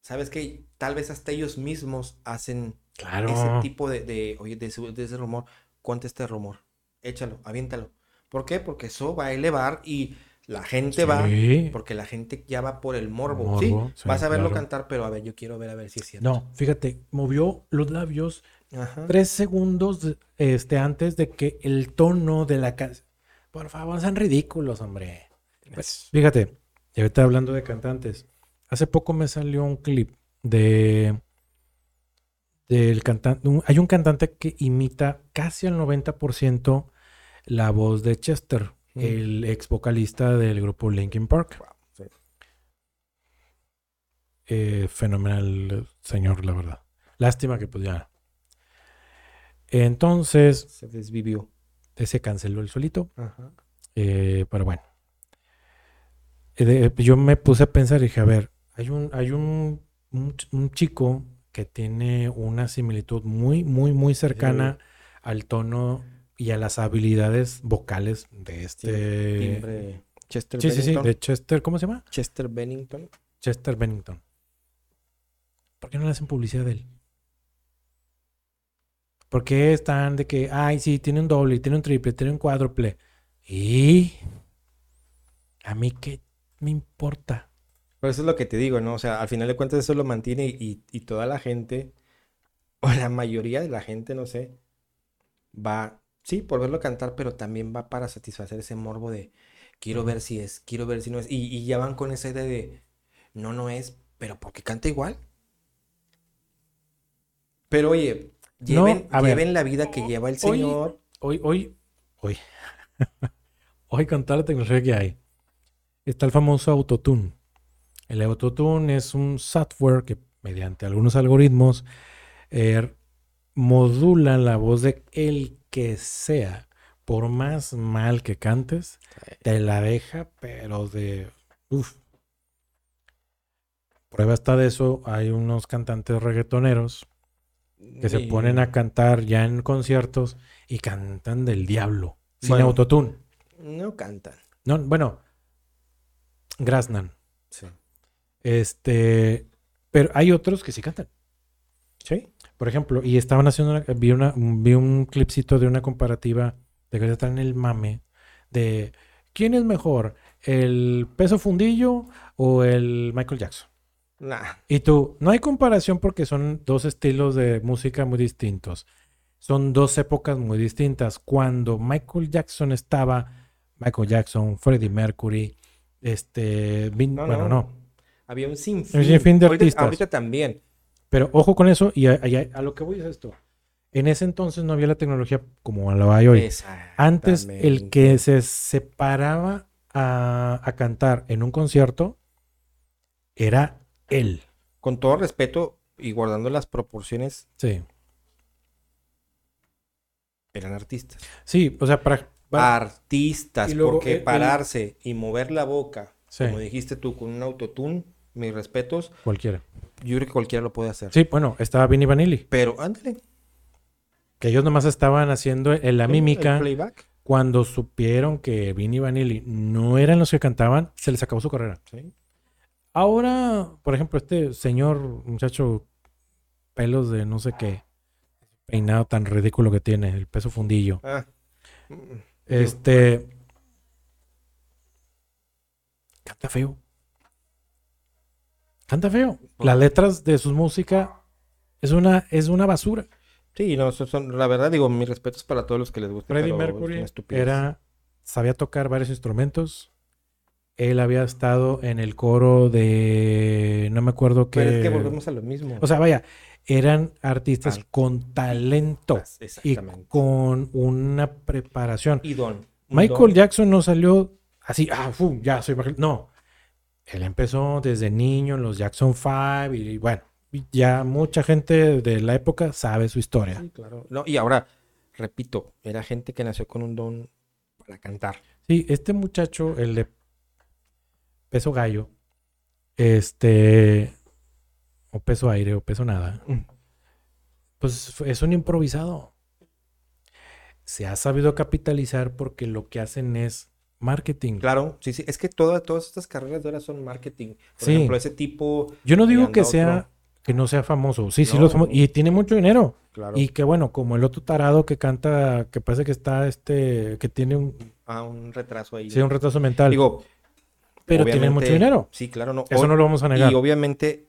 ¿sabes qué? Tal vez hasta ellos mismos hacen claro. ese tipo de, de, oye, de, su- de ese rumor, cuenta este rumor, échalo, aviéntalo. ¿Por qué? Porque eso va a elevar y la gente va, porque la gente ya va por el morbo, Morbo, ¿sí? sí, Vas a verlo claro. cantar, pero a ver, yo quiero ver a ver si es cierto. No, fíjate, movió los labios Ajá. tres segundos este, antes de que el tono de la canción. Por favor, sean ridículos, hombre. Pues, Fíjate, y ahorita hablando de cantantes, hace poco me salió un clip de del cantante. Hay un cantante que imita casi al 90% la voz de Chester, Mm. el ex vocalista del grupo Linkin Park. wow, sí. Eh, fenomenal señor, la verdad. Lástima que pues ya. Entonces, Se desvivió. se canceló el solito. Ajá. eh, pero bueno. Eh, yo me puse a pensar y dije, a ver, hay un, hay un, un, ch- un chico que tiene una similitud muy, muy, muy cercana al tono y a las habilidades vocales de este... Timbre. Chester Sí, sí, sí, de Chester, ¿cómo se llama? Chester Bennington. Chester Bennington. ¿Por qué no le hacen publicidad de él? ¿Por qué están de que, ay, sí, tiene un doble, tiene un triple, tiene un cuádruple? Y a mí qué me importa. Pues eso es lo que te digo, ¿no? O sea, al final de cuentas eso lo mantiene y, y toda la gente, o la mayoría de la gente, no sé, va, sí, por verlo cantar, pero también va para satisfacer ese morbo de, quiero ver si es, quiero ver si no es. Y, y ya van con esa idea de, no, no es, pero porque canta igual. Pero oye, lleven, a ver. lleven la vida que lleva el Hoy- Señor. Hoy, hoy, hoy. [LAUGHS] hoy con toda la tecnología que hay, está el famoso autotune. El autotune es un software que mediante algunos algoritmos eh, modula la voz de el que sea. Por más mal que cantes, te la deja, pero de... Uf. Prueba está de eso. Hay unos cantantes reggaetoneros que se ponen a cantar ya en conciertos y cantan del diablo, sin Bueno. autotune. No cantan. No, bueno, Grasnan. Sí. Este, pero hay otros que sí cantan. Sí. Por ejemplo, y estaban haciendo una, vi una, vi un clipcito de una comparativa de que están en el mame de quién es mejor, el peso fundillo o el Michael Jackson. Nah. Y tú, no hay comparación porque son dos estilos de música muy distintos. Son dos épocas muy distintas. Cuando Michael Jackson estaba, Michael Jackson, Freddie Mercury, este, Vin- No, bueno, no. no. Había un sinfín. Un sinfín de Ahorita- artistas. Ahorita también. Pero ojo con eso y a, a- a lo que voy es esto. En ese entonces no había la tecnología como lo hay hoy. Antes el que se separaba a, a cantar en un concierto era él. Con todo respeto y guardando las proporciones, Sí. eran artistas. Sí, o sea, para... Artistas, luego porque el- el- pararse y mover la boca, Sí. como dijiste tú, con un autotune, mis respetos, Cualquiera. yo creo que cualquiera lo puede hacer. Sí, bueno, estaba Vinny Vanilli, Pero ándale. que ellos nomás estaban haciendo en la mímica. El playback. Cuando supieron que Vinny Vanilli no eran los que cantaban, se les acabó su carrera. Sí. Ahora, por ejemplo, este señor, muchacho, pelos de no sé qué, peinado tan ridículo que tiene, el peso fundillo. Ah. Este. Canta feo. Canta feo. Las letras de su música es una, es una basura. Sí, no, son, la verdad, digo, mis respetos para todos los que les gusta. Freddie Mercury era, sabía tocar varios instrumentos. Él había estado en el coro de, no me acuerdo qué. Pero es que volvemos a lo mismo. O sea, vaya, eran artistas Al- con talento y con una preparación. Y Don. Michael don. Jackson no salió así, ah, fu, ya soy. No. Él empezó desde niño en los Jackson 5 y bueno, ya mucha gente de la época sabe su historia. Sí, claro. No, y ahora, repito, era gente que nació con un don para cantar. Sí, este muchacho, el de peso gallo, este, o peso aire, o peso nada, pues fue- es un improvisado. Se ha sabido capitalizar porque lo que hacen es marketing. Claro, sí, sí. Es que todas, todas estas carreras de ahora son marketing. Por Sí. ejemplo, ese tipo. Yo no digo que otro. sea, que no sea famoso. Sí, sí, lo somos. Y tiene mucho dinero. Claro. Y que bueno, como el otro tarado que canta, que parece que está este, que tiene un, Ah, un retraso ahí. sí, un retraso mental. Digo, pero tiene obviamente- mucho dinero. Sí, claro, no. Eso O- no lo vamos a negar. Y obviamente,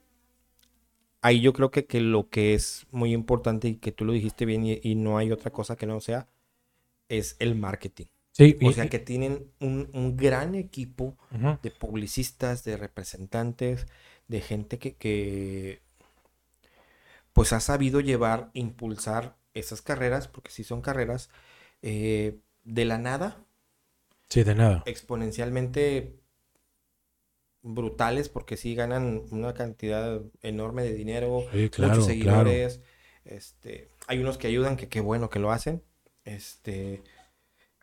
ahí yo creo que, que lo que es muy importante y que tú lo dijiste bien y, y no hay otra cosa que no sea, es el marketing. Sí, O y- sea que tienen un, un gran equipo de publicistas, de representantes, de gente que, que pues ha sabido llevar, impulsar esas carreras, porque sí son carreras, eh, de la nada, Sí, de nada. exponencialmente brutales, porque sí ganan una cantidad enorme de dinero, Sí, claro, muchos claro. seguidores. Este, hay unos que ayudan, que qué bueno que lo hacen. Este,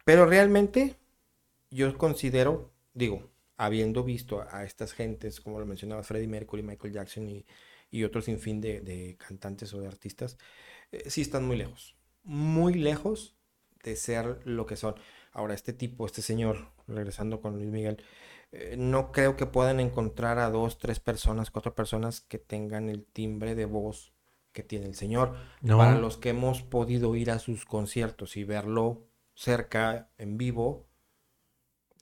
pero realmente yo considero, digo, habiendo visto a, a estas gentes, como lo mencionaba Freddie Mercury, Michael Jackson y, y otro sinfín de, de cantantes o de artistas, eh, sí están muy lejos, muy lejos de ser lo que son. Ahora, este tipo, este señor, regresando con Luis Miguel, eh, no creo que puedan encontrar a dos, tres personas, cuatro personas que tengan el timbre de voz que tiene el señor. No. Para los que hemos podido ir a sus conciertos y verlo cerca, en vivo,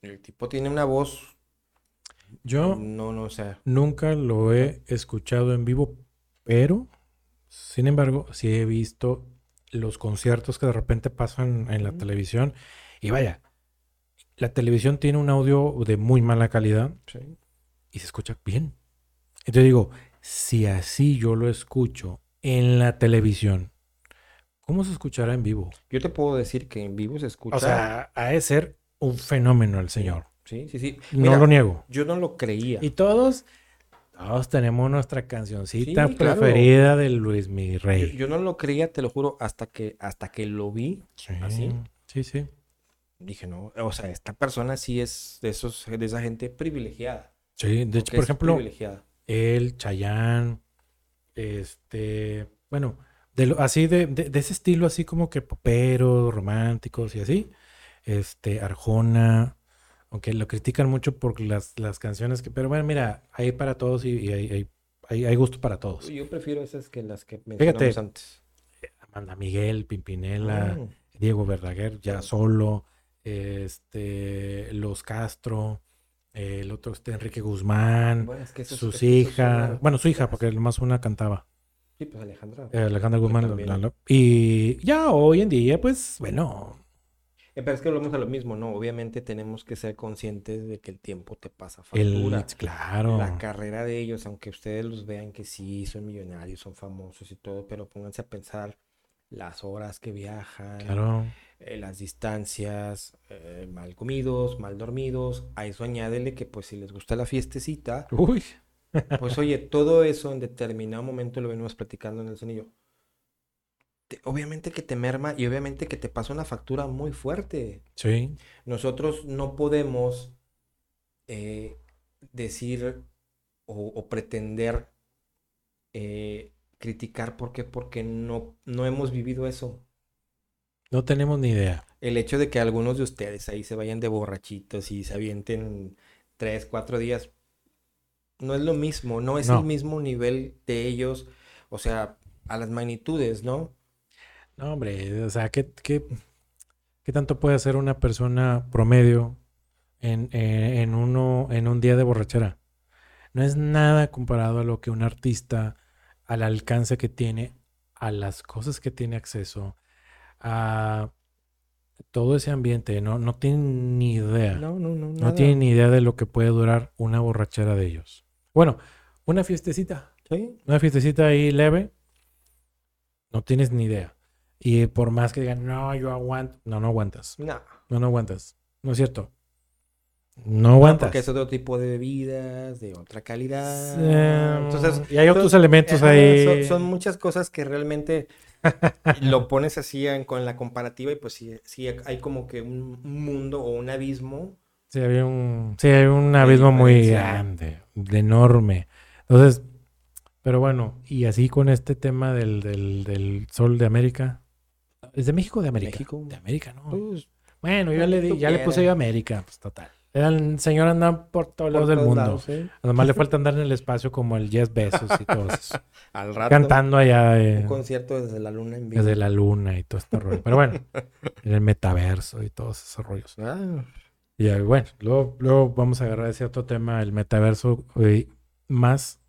el tipo tiene una voz. Yo No, no, o sea. nunca lo he escuchado en vivo, pero, sin embargo, sí he visto los conciertos que de repente pasan en la televisión. Y vaya, la televisión tiene un audio de muy mala calidad y se escucha bien. Entonces digo, si así yo lo escucho en la televisión, ¿cómo se escuchará en vivo? Yo te puedo decir que en vivo se escucha. O sea, ha de ser un fenómeno el señor. sí, sí, sí. No Mira, lo niego. yo no lo creía. Y todos, todos tenemos nuestra cancioncita Sí, claro. preferida de Luis Mi Yo, Rey. yo no lo creía, te lo juro, hasta que, hasta que lo vi. Sí, ¿Así? sí, sí. Dije, no, o sea, esta persona sí es de esos, de esa gente privilegiada. Sí, de hecho, por es ejemplo, privilegiada. él, Chayanne, este, bueno, de lo- así de, de- de ese estilo, así como que poperos, románticos y así. Este, Arjona, aunque lo critican mucho por las, las canciones que, pero bueno, mira, hay para todos y, y hay, hay, hay- hay gusto para todos. Yo prefiero esas que las que mencionamos Fíjate, antes. Amanda Miguel, Pimpinela, Mm. Diego Verdaguer, ya solo, este, Los Castro, eh, el otro, este, Enrique Guzmán, Bueno, es que esos- sus hijas, bueno, su hija, porque nomás una cantaba, Sí, pues Alejandra. eh, Alejandra Guzmán, también. la- la- y ya hoy en día, pues, bueno, Eh, pero es que volvemos a lo mismo, ¿no? Obviamente tenemos que ser conscientes de que el tiempo te pasa el, factura. claro, La carrera de ellos, aunque ustedes los vean que sí, son millonarios, son famosos y todo, pero pónganse a pensar las horas que viajan, claro, eh, las distancias, eh, mal comidos, mal dormidos. A eso añádele que pues si les gusta la fiestecita, uy, pues oye, todo eso en determinado momento lo venimos platicando en el sonillo. Te- obviamente que te merma y obviamente que te pasa una factura muy fuerte. sí, Nosotros no podemos eh, decir o, o pretender criticar ¿por qué? porque no, no hemos vivido eso. No tenemos ni idea, El hecho de que algunos de ustedes ahí se vayan de borrachitos y se avienten tres, cuatro días, no es lo mismo, no es No. el mismo nivel de ellos, o sea, a las magnitudes, ¿no? no, hombre, o sea, ¿qué, qué, qué tanto puede hacer una persona promedio en, en, en uno, en un día de borrachera? No es nada comparado a lo que un artista, al alcance que tiene, a las cosas que tiene acceso, a todo ese ambiente. No, no tienen ni idea. No, No, no, no, nada. tienen ni idea de lo que puede durar una borrachera de ellos. Bueno, una fiestecita. Sí, Una fiestecita ahí leve. No tienes ni idea. Y por más que digan, no, yo aguanto. No, no aguantas. no. No, no aguantas. No es cierto. No aguantas. Porque es otro tipo de bebidas, de otra calidad. Entonces, y hay otros elementos ahí. Son, son muchas cosas que realmente lo pones así en- con la comparativa y pues sí, sí hay como que un mundo o un abismo. Sí, había un, sí, hay un abismo muy grande, de enorme. Entonces, pero bueno, y así con este tema del, del, del Sol de América. ¿Es de México o de América? México. De América, ¿no? Pues, Bueno, yo Como le, di- ya le puse yo América, pues total. El señor anda por todos lados del mundo. lados, ¿eh? Además le falta andar en el espacio como el Jeff Bezos y todos esos. [LAUGHS] Al rato, Cantando allá eh, un concierto desde la luna en vivo. desde la luna y todo este rollo. Pero bueno, [LAUGHS] en el metaverso y todos esos rollos. Ah, Y eh, bueno, luego, luego vamos a agarrar ese otro tema, el metaverso eh, más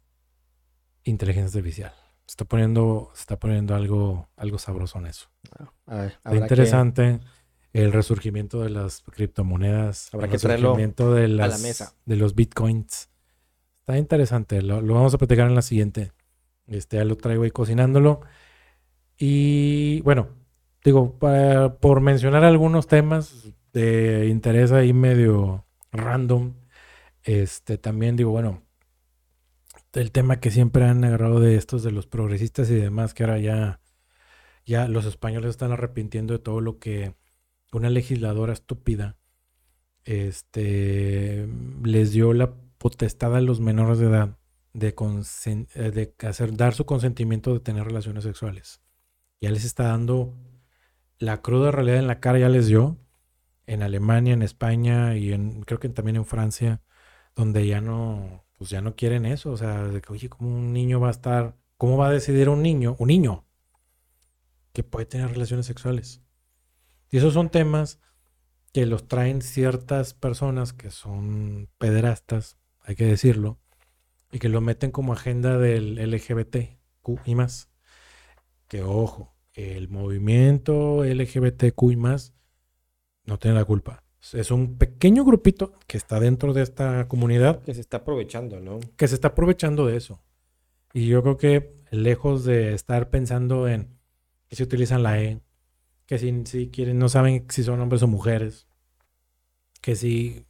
inteligencia artificial. Se está poniendo, se está poniendo algo, algo sabroso en eso. a ver, Está habrá que- interesante el resurgimiento de las criptomonedas, Habrá el que resurgimiento de la las, mesa. de los bitcoins. Está interesante, lo, lo vamos a platicar en la siguiente. Este, ya lo traigo ahí cocinándolo. Y bueno, digo, para- por mencionar algunos temas de interés ahí medio random, este, también digo, bueno, el tema que siempre han agarrado de estos, de los progresistas y demás, que ahora ya, ya los españoles están arrepintiendo de todo lo que una legisladora estúpida este, les dio la potestad a los menores de edad de, eh, de hacer, dar su consentimiento de tener relaciones sexuales. Ya les está dando la cruda realidad en la cara, ya les dio en Alemania, en España y en, creo que también en Francia, donde ya no, pues ya no quieren eso. O sea, de que, oye, ¿cómo un niño va a estar ¿Cómo va a decidir un niño, un niño, que puede tener relaciones sexuales? Y esos son temas que los traen ciertas personas que son pederastas, hay que decirlo, y que lo meten como agenda del LGBTQ y más. Que ojo, el movimiento LGBTQ y más no tiene la culpa. Es un pequeño grupito que está dentro de esta comunidad. Que se está aprovechando, ¿no? Que se está aprovechando de eso. Y yo creo que lejos de estar pensando en que se utilizan la E, que si, si quieren, no saben si son hombres o mujeres, que si,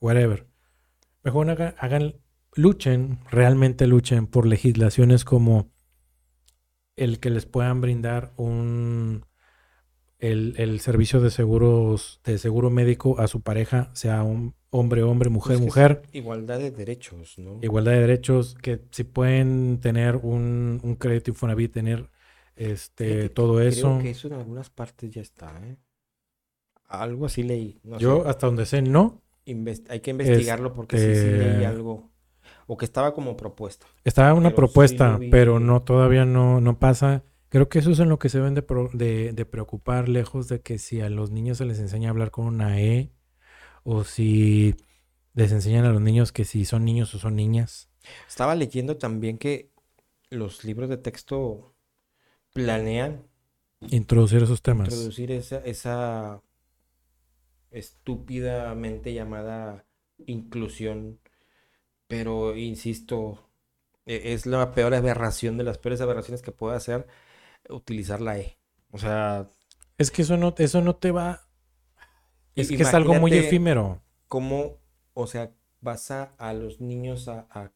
whatever. Mejor hagan, luchen, realmente luchen por legislaciones como el que les puedan brindar un el, servicio de seguros, de seguro médico a su pareja, sea un hombre, hombre, mujer, pues mujer. Igualdad de derechos, ¿no? Igualdad de derechos, que si pueden tener un, un crédito Infonavit, tener este, todo eso. Creo que eso en algunas partes ya está, ¿eh? Algo así leí. Yo, hasta donde sé, no. hay que investigarlo porque sí, sí leí este algo. O que estaba como propuesta. Estaba una propuesta, pero no, todavía no, no pasa. Creo que eso es en lo que se deben de, de, preocupar, lejos de que si a los niños se les enseña a hablar con una E, o si les enseñan a los niños que si son niños o son niñas. Estaba leyendo también que los libros de texto planean introducir esos temas. Introducir esa, esa estúpidamente llamada inclusión, pero insisto, e, es la peor aberración de las peores aberraciones que puede hacer utilizar la E. O sea... Es que eso no, eso no te va... Es que es algo muy efímero. ¿Cómo, o sea, vas a, los niños a,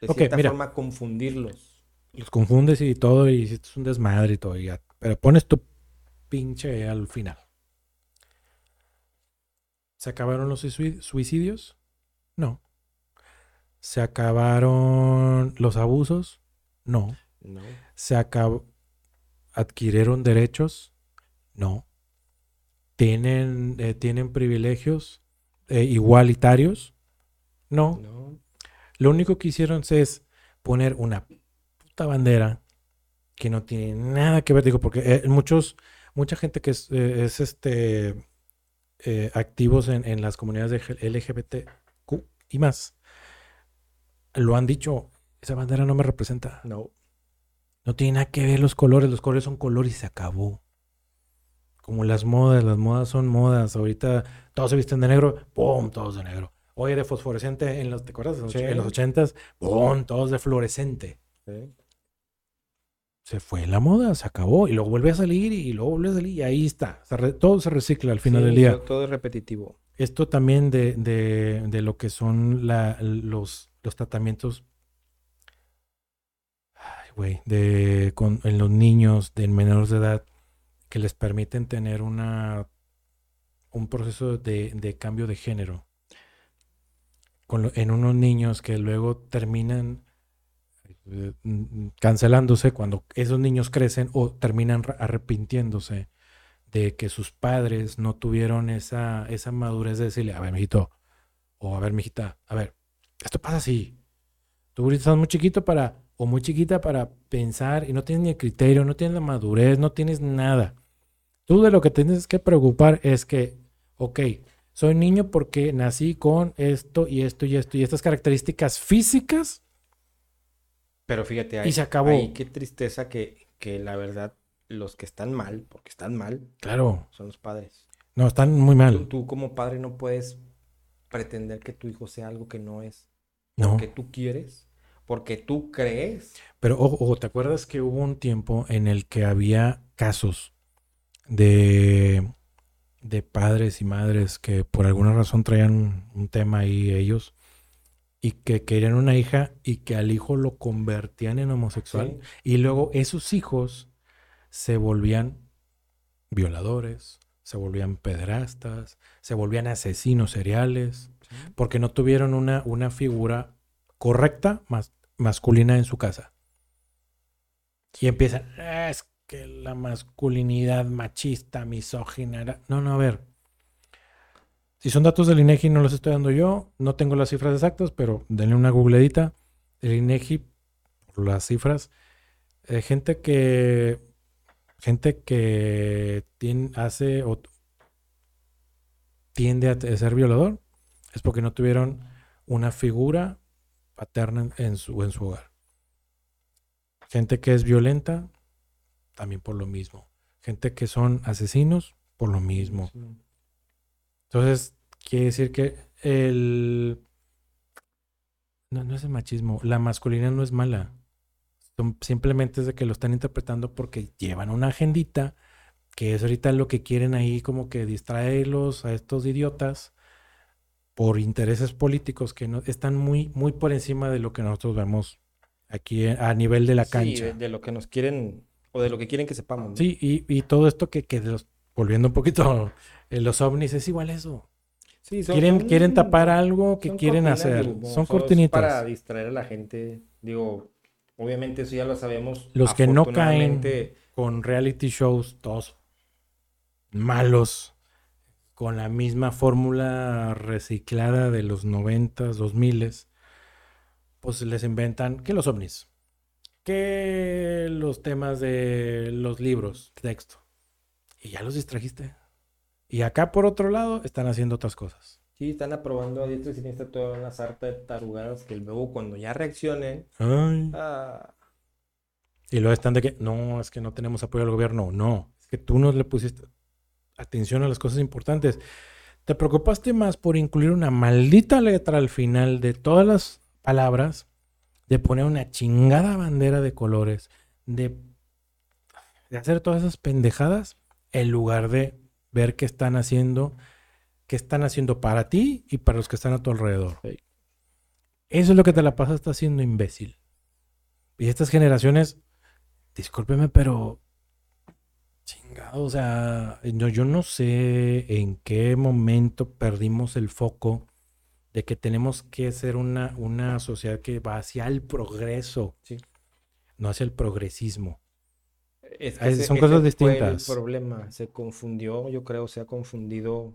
de cierta forma confundirlos? Los confundes y todo, y es un desmadre y todo, ya. Pero pones tu pinche al final. ¿Se acabaron los suicidios? No. ¿Se acabaron los abusos? No. No. ¿Se acabó? ¿Adquirieron derechos? No. ¿Tienen, eh, ¿tienen privilegios eh, igualitarios? No. no. Lo único que hicieron es poner una puta bandera que no tiene nada que ver, digo, porque eh, muchos, mucha gente que es, es este activos en, en, las comunidades de LGBTQ y más lo han dicho, esa bandera no me representa. No. No tiene nada que ver los colores, los colores son colores y se acabó. Como las modas, las modas son modas. Ahorita todos se visten de negro, ¡pum! Todos de negro. Oye, de fosforescente en los, ¿te acuerdas? En los ochentas, ¡pum! Todos de fluorescente. Se fue la moda, se acabó y luego vuelve a salir y luego vuelve a salir y ahí está. todo se recicla al final del día. Todo es repetitivo. Esto también de, de, de lo que son la, los, los tratamientos de, con, en los niños de menores de edad que les permiten tener una, un proceso de, cambio de género. en unos niños que luego terminan eh, cancelándose cuando esos niños crecen o terminan arrepintiéndose de que sus padres no tuvieron esa, esa madurez de decirle, a ver, mijito, o a ver, mijita, a ver, esto pasa así. Tú estás muy chiquito para o muy chiquita para pensar y no tienes ni el criterio, no tienes la madurez, no tienes nada. Tú de lo que tienes que preocupar es que, ok, soy niño porque nací con esto y esto y esto y estas características físicas. Pero fíjate, ahí, y se acabó. qué tristeza que, que la verdad los que están mal, porque están mal, claro, son los padres. No, están muy mal. Tú, como padre no puedes pretender que tu hijo sea algo que no es. No. Que tú quieres porque tú crees. Pero ojo, ¿te acuerdas que hubo un tiempo en el que había casos de, de padres y madres que por alguna razón traían un tema ahí ellos y que querían una hija y que al hijo lo convertían en homosexual y luego esos hijos se volvían violadores, se volvían pederastas, se volvían asesinos seriales, porque no tuvieron una, una figura correcta, masculina en su casa. Y empiezan, es que la masculinidad machista, misógina. No, no, a ver. Si son datos del INEGI, no los estoy dando yo. No tengo las cifras exactas, pero denle una googleadita. El INEGI, las cifras, eh, gente que gente que tiene, hace o tiende a ser violador es porque no tuvieron una figura paterna en su, en su hogar. Gente que es violenta, también por lo mismo. Gente que son asesinos, por lo mismo. Entonces, quiere decir que el... No, no es el machismo. La masculina no es mala. Simplemente es de que lo están interpretando porque llevan una agendita, que es ahorita lo que quieren ahí como que distraerlos a estos idiotas por intereses políticos que no, están muy, muy por encima de lo que nosotros vemos aquí a nivel de la cancha. de, lo que nos quieren o de lo que quieren que sepamos. Sí, y, todo esto que, que los, volviendo un poquito, [LAUGHS] eh, los ovnis es igual eso. Sí, quieren, quieren tapar algo que quieren hacer. Son cortinitas. Para distraer a la gente. Digo, obviamente eso ya lo sabemos. Los que no caen con reality shows, todos malos, con la misma fórmula reciclada de los 90, 2000, pues les inventan que los ovnis, que los temas de los libros, texto. Y ya los distrajiste. Y acá por otro lado están haciendo otras cosas. Sí, están aprobando a diestra y siniestra toda una sarta de tarugadas que luego cuando ya reaccionen. Ay. Ah. Y luego están de que, no, es que no tenemos apoyo al gobierno. No, es que tú no le pusiste atención a las cosas importantes. Te preocupaste más por incluir una maldita letra al final de todas las palabras, de poner una chingada bandera de colores, de, de hacer todas esas pendejadas, en lugar de ver qué están haciendo, qué están haciendo para ti y para los que están a tu alrededor. Eso es lo que te la pasas haciendo imbécil. Y estas generaciones, discúlpeme, pero Chingado, o sea, yo no sé en qué momento perdimos el foco de que tenemos que ser una, una sociedad que va hacia el progreso, no hacia el progresismo. Son cosas distintas. el problema se confundió, yo creo, se ha confundido,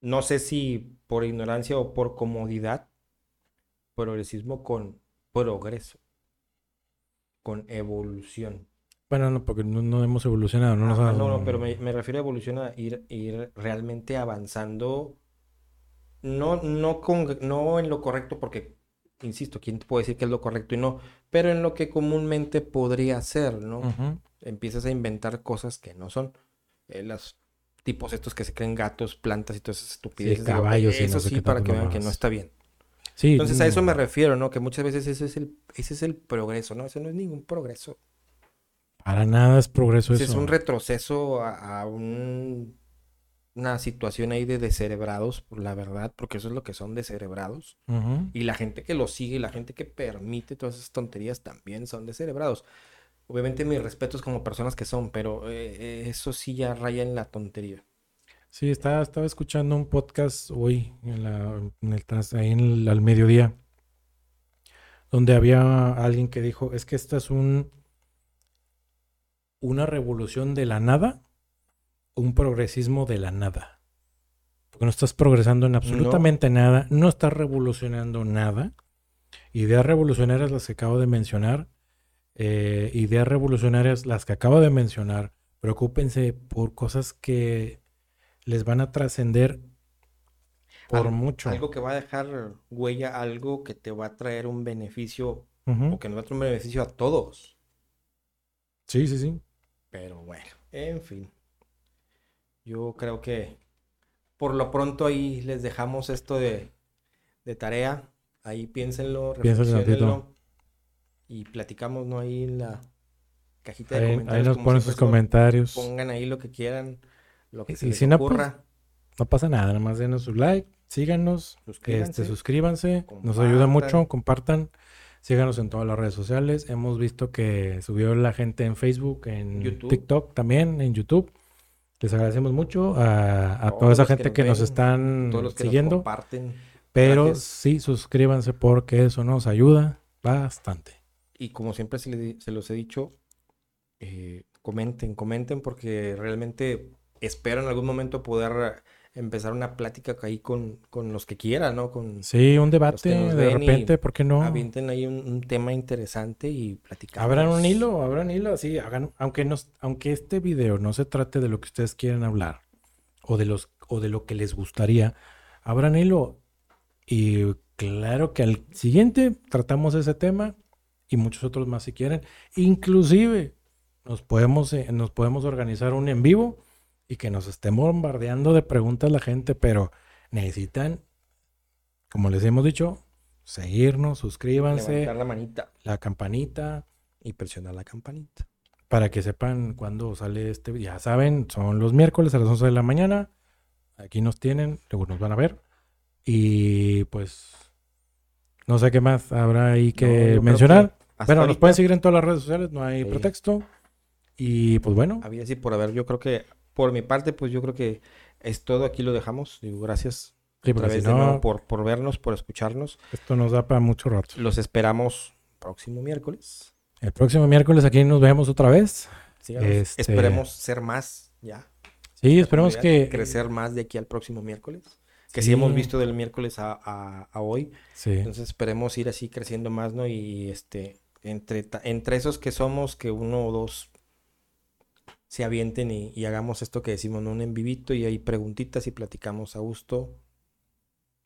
no sé si por ignorancia o por comodidad, progresismo con progreso, con evolución. Bueno, no, porque no, hemos evolucionado. No, no, no, pero me, refiero a evolucionar, ir, ir realmente avanzando. No, no, con, no en lo correcto, porque, insisto, ¿quién te puede decir que es lo correcto y no? Pero en lo que comúnmente podría ser, ¿no? Empiezas a inventar cosas que no son. Eh, los tipos estos que se creen gatos, plantas y todas esas estupideces. caballos Eso sí, para que vean que no está bien. Sí, Entonces a eso me refiero, ¿no? Que muchas veces ese es el, ese es el progreso, ¿no? Eso no es ningún progreso. Para nada es progreso eso. Es un retroceso a, una situación ahí de descerebrados, la verdad, porque eso es lo que son descerebrados. Y la gente que lo sigue, la gente que permite todas esas tonterías también son descerebrados. Obviamente mis respetos como personas que son, pero eh, eso sí ya raya en la tontería. Sí, estaba, estaba escuchando un podcast hoy, en, la, en el, ahí en al mediodía, donde había alguien que dijo, es que esto es un una revolución de la nada un progresismo de la nada. Porque no estás progresando en absolutamente nada, no estás revolucionando nada. Ideas revolucionarias las que acabo de mencionar, eh, ideas revolucionarias las que acabo de mencionar, preocúpense por cosas que les van a trascender por mucho. Algo que va a dejar huella, algo que te va a traer un beneficio o que nos va a traer un beneficio a todos. Sí, sí, sí. Pero bueno, en fin. Yo creo que por lo pronto ahí les dejamos esto de, tarea. Ahí piénsenlo, reflexionenlo. Y platicamos, ¿no? Ahí en la cajita de comentarios. Ahí nos ponen sus comentarios. Pongan ahí lo que quieran, lo que se les si pues, ocurra. No, pasa nada, nada más denos su like, síganos, este, suscríbanse, nos ayuda mucho, compartan. Síganos en todas las redes sociales. Hemos visto que subió la gente en Facebook, en TikTok también, en YouTube. Les agradecemos mucho a, toda esa gente que nos, están siguiendo. Pero sí, suscríbanse porque eso nos ayuda bastante. Y como siempre se, los he dicho, eh, comenten, comenten porque realmente espero en algún momento poder empezar una plática ahí con, con los que quieran, ¿no? Con, Sí, un debate de repente, ¿por qué no? Avienten ahí un, un tema interesante y platicamos. Abran un hilo, abran hilo, así, hagan, aunque nos, aunque este video no se trate de lo que ustedes quieren hablar o de los, o de lo que les gustaría, abran hilo y claro que al siguiente tratamos ese tema y muchos otros más si quieren. Inclusive nos podemos, eh, nos podemos organizar un en vivo y que nos estén bombardeando de preguntas la gente, pero necesitan, como les hemos dicho, seguirnos, suscríbanse, Levantar la manita la campanita y presionar la campanita. para que sepan cuándo sale este. Ya saben, son los miércoles a las 11 de la mañana. Aquí nos tienen, luego nos van a ver. Y pues no sé qué más habrá ahí No, que creo mencionar. que Bueno, nos ahorita, pueden seguir en todas las redes sociales, no hay Sí. pretexto. Y pues bueno, Había así por haber, yo creo que por mi parte, pues yo creo que es todo. Aquí lo dejamos. Digo, gracias sí, otra porque vez si de no, nuevo por, por vernos, por escucharnos. esto nos da para mucho rato. Los esperamos próximo miércoles. El próximo miércoles aquí nos vemos otra vez. Síganos. Este- Esperemos ser más ya. Sí, esperemos que... crecer más de aquí al próximo miércoles. Que sí, Sí. hemos visto del miércoles a, a- a hoy. Sí, Entonces esperemos ir así creciendo más, ¿no? Y este, entre, entre esos que somos, que uno o dos se avienten y, y hagamos esto que decimos, ¿no? Un en vivito y hay preguntitas y platicamos a gusto.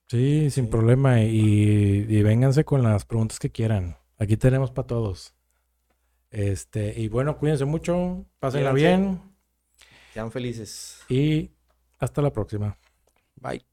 sí, sin Sí. problema. Y, y vénganse con las preguntas que quieran. Aquí tenemos para todos. Este, y bueno, cuídense mucho, pásenla bien Sean felices. y hasta la próxima. Bye.